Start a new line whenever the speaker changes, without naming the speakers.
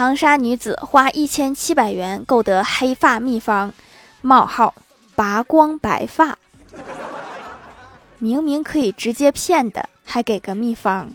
长沙女子花一千七百元购得黑发秘方冒号拔光白发明明可以直接骗的还给个秘方。